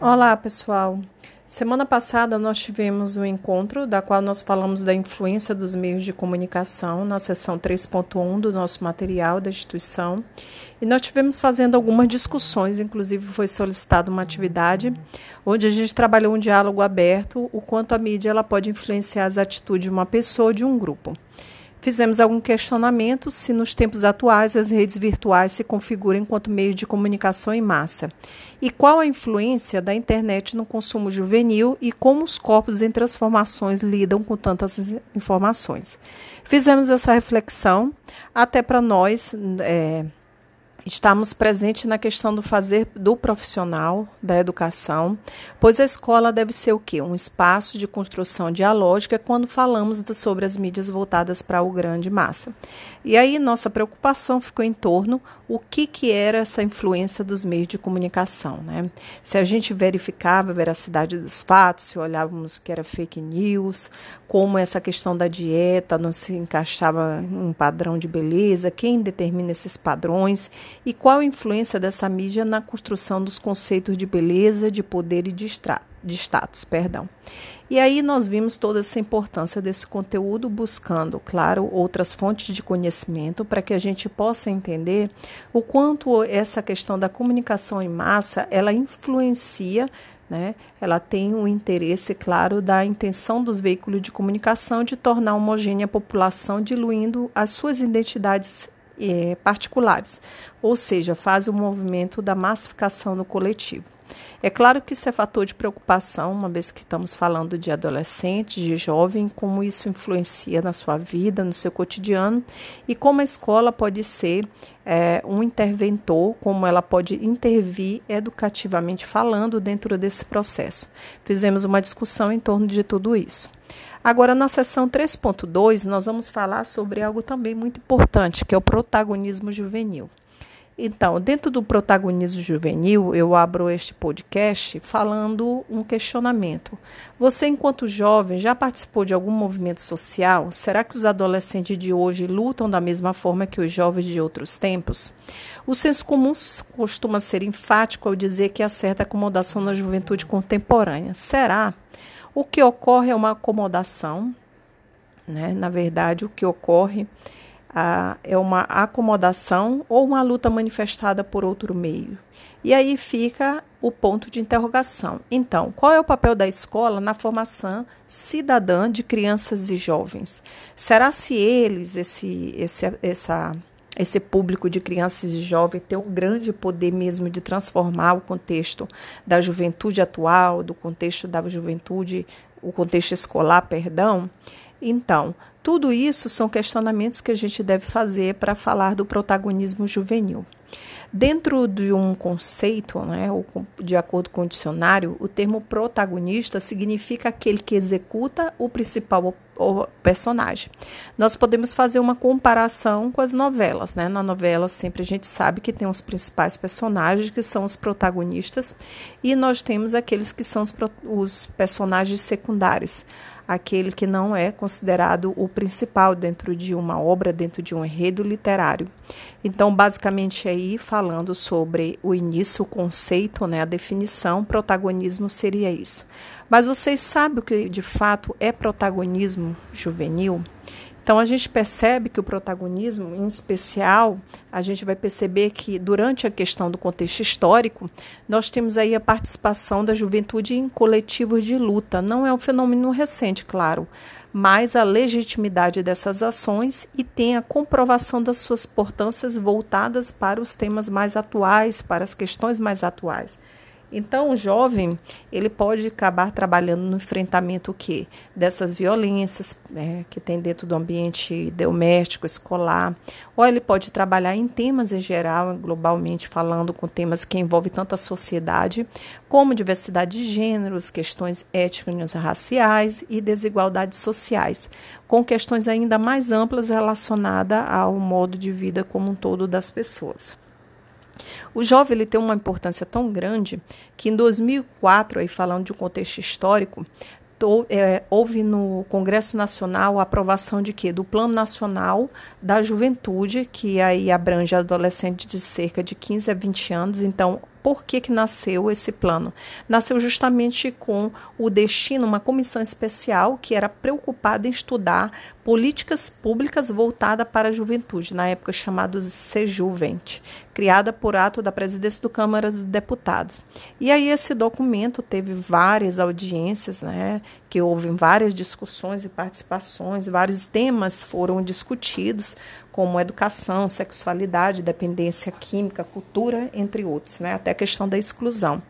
Olá, pessoal. Semana passada nós tivemos um encontro da qual nós falamos da influência dos meios de comunicação na seção 3.1 do nosso material da instituição. E nós tivemos fazendo algumas discussões, inclusive foi solicitada uma atividade onde a gente trabalhou um diálogo aberto, o quanto a mídia ela pode influenciar as atitudes de uma pessoa ou de um grupo. Fizemos algum questionamento se nos tempos atuais as redes virtuais se configuram enquanto meio de comunicação em massa e qual a influência da internet no consumo juvenil e como os corpos em transformações lidam com tantas informações. Fizemos essa reflexão até para nós. É, Estamos presentes na questão do fazer do profissional da educação, pois a escola deve ser o quê? Um espaço de construção dialógica quando falamos sobre as mídias voltadas para o grande massa. E aí nossa preocupação ficou em torno o que, que era essa influência dos meios de comunicação. Né? Se a gente verificava a veracidade dos fatos, se olhávamos que era fake news, como essa questão da dieta não se encaixava em um padrão de beleza, quem determina esses padrões e qual a influência dessa mídia na construção dos conceitos de beleza, de poder e de, de status. Perdão. E aí nós vimos toda essa importância desse conteúdo, buscando, claro, outras fontes de conhecimento para que a gente possa entender o quanto essa questão da comunicação em massa ela influencia né? Ela tem o interesse, claro, da intenção dos veículos de comunicação de tornar homogênea a população, diluindo as suas identidades é, particulares, ou seja, faz o movimento da massificação no coletivo. É claro que isso é fator de preocupação, uma vez que estamos falando de adolescente, de jovem, como isso influencia na sua vida, no seu cotidiano e como a escola pode ser é, um interventor, como ela pode intervir educativamente falando dentro desse processo. Fizemos uma discussão em torno de tudo isso. Agora, na sessão 3.2, nós vamos falar sobre algo também muito importante, que é o protagonismo juvenil. Então, dentro do protagonismo juvenil, eu abro este podcast falando um questionamento. Você, enquanto jovem, já participou de algum movimento social? Será que os adolescentes de hoje lutam da mesma forma que os jovens de outros tempos? O senso comum costuma ser enfático ao dizer que há certa acomodação na juventude contemporânea. Será? O que ocorre é uma acomodação, né? na verdade, o que ocorre ah, é uma acomodação ou uma luta manifestada por outro meio. E aí fica o ponto de interrogação. Então, qual é o papel da escola na formação cidadã de crianças e jovens? Será se eles, esse, esse, essa esse público de crianças e jovens ter um grande poder mesmo de transformar o contexto da juventude atual, do contexto da juventude, o contexto escolar, perdão. Então, tudo isso são questionamentos que a gente deve fazer para falar do protagonismo juvenil. Dentro de um conceito, né, de acordo com o dicionário, o termo protagonista significa aquele que executa o principal personagem. Nós podemos fazer uma comparação com as novelas. Né? Na novela, sempre a gente sabe que tem os principais personagens, que são os protagonistas, e nós temos aqueles que são os, os personagens secundários aquele que não é considerado o principal dentro de uma obra, dentro de um enredo literário. Então, basicamente aí falando sobre o início, o conceito, né, a definição, protagonismo seria isso. Mas vocês sabem o que de fato é protagonismo juvenil? Então a gente percebe que o protagonismo, em especial, a gente vai perceber que durante a questão do contexto histórico, nós temos aí a participação da juventude em coletivos de luta. Não é um fenômeno recente, claro, mas a legitimidade dessas ações e tem a comprovação das suas importâncias voltadas para os temas mais atuais, para as questões mais atuais. Então, o jovem ele pode acabar trabalhando no enfrentamento o quê? dessas violências né, que tem dentro do ambiente doméstico, escolar, ou ele pode trabalhar em temas em geral, globalmente falando, com temas que envolvem tanto a sociedade como diversidade de gêneros, questões étnicas, raciais e desigualdades sociais, com questões ainda mais amplas relacionadas ao modo de vida como um todo das pessoas. O jovem ele tem uma importância tão grande que em 2004, aí falando de um contexto histórico, é, houve no Congresso Nacional a aprovação de quê? Do Plano Nacional da Juventude, que aí abrange adolescentes de cerca de 15 a 20 anos. Então, Por que, que nasceu esse plano? Nasceu justamente com o destino, uma comissão especial que era preocupada em estudar políticas públicas voltadas para a juventude, na época chamado Sejuvente, criada por ato da presidência do Câmara dos Deputados. E aí esse documento teve várias audiências, né, que houve várias discussões e participações, vários temas foram discutidos, como educação, sexualidade, dependência química, cultura, entre outros, né, até a questão da exclusão.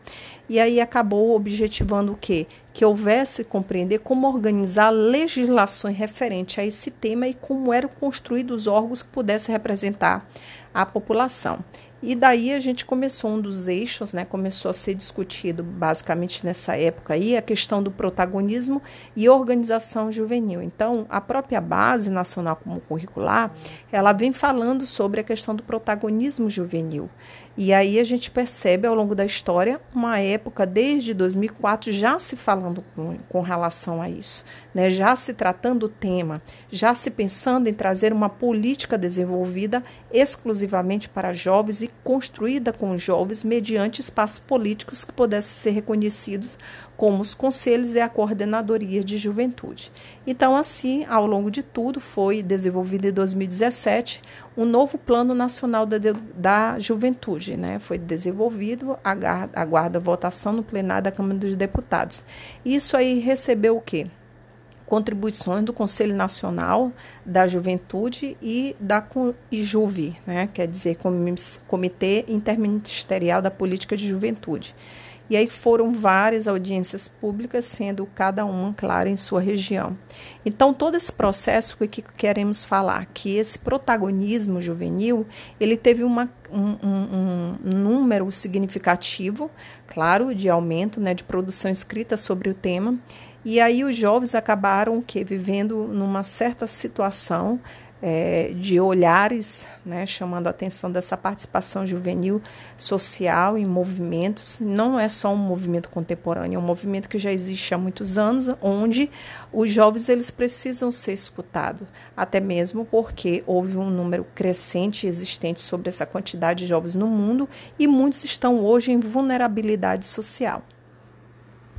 E aí acabou objetivando o quê? Que houvesse compreender como organizar legislações referente a esse tema e como eram construídos os órgãos que pudessem representar a população. E daí a gente começou um dos eixos, né? Começou a ser discutido basicamente nessa época aí a questão do protagonismo e organização juvenil. Então, a própria base nacional como curricular, ela vem falando sobre a questão do protagonismo juvenil. E aí a gente percebe ao longo da história uma época desde 2004 já se falando com, com relação a isso, né? já se tratando o tema, já se pensando em trazer uma política desenvolvida exclusivamente para jovens e construída com jovens mediante espaços políticos que pudessem ser reconhecidos como os conselhos e a coordenadoria de juventude. Então, assim, ao longo de tudo, foi desenvolvido em 2017 um novo Plano Nacional da, da Juventude, né? Foi desenvolvido, aguarda, aguarda votação no plenário da Câmara dos Deputados. Isso aí recebeu o quê? Contribuições do Conselho Nacional da Juventude e da IJUV, né? quer dizer, Comitê Interministerial da Política de Juventude. E aí foram várias audiências públicas, sendo cada uma, claro, em sua região. Então, todo esse processo que queremos falar, que esse protagonismo juvenil, ele teve uma, um, um, um número significativo, claro, de aumento né, de produção escrita sobre o tema. E aí os jovens acabaram que vivendo numa certa situação é, de olhares, né, chamando a atenção dessa participação juvenil social em movimentos. Não é só um movimento contemporâneo, é um movimento que já existe há muitos anos, onde os jovens eles precisam ser escutados, até mesmo porque houve um número crescente existente sobre essa quantidade de jovens no mundo e muitos estão hoje em vulnerabilidade social.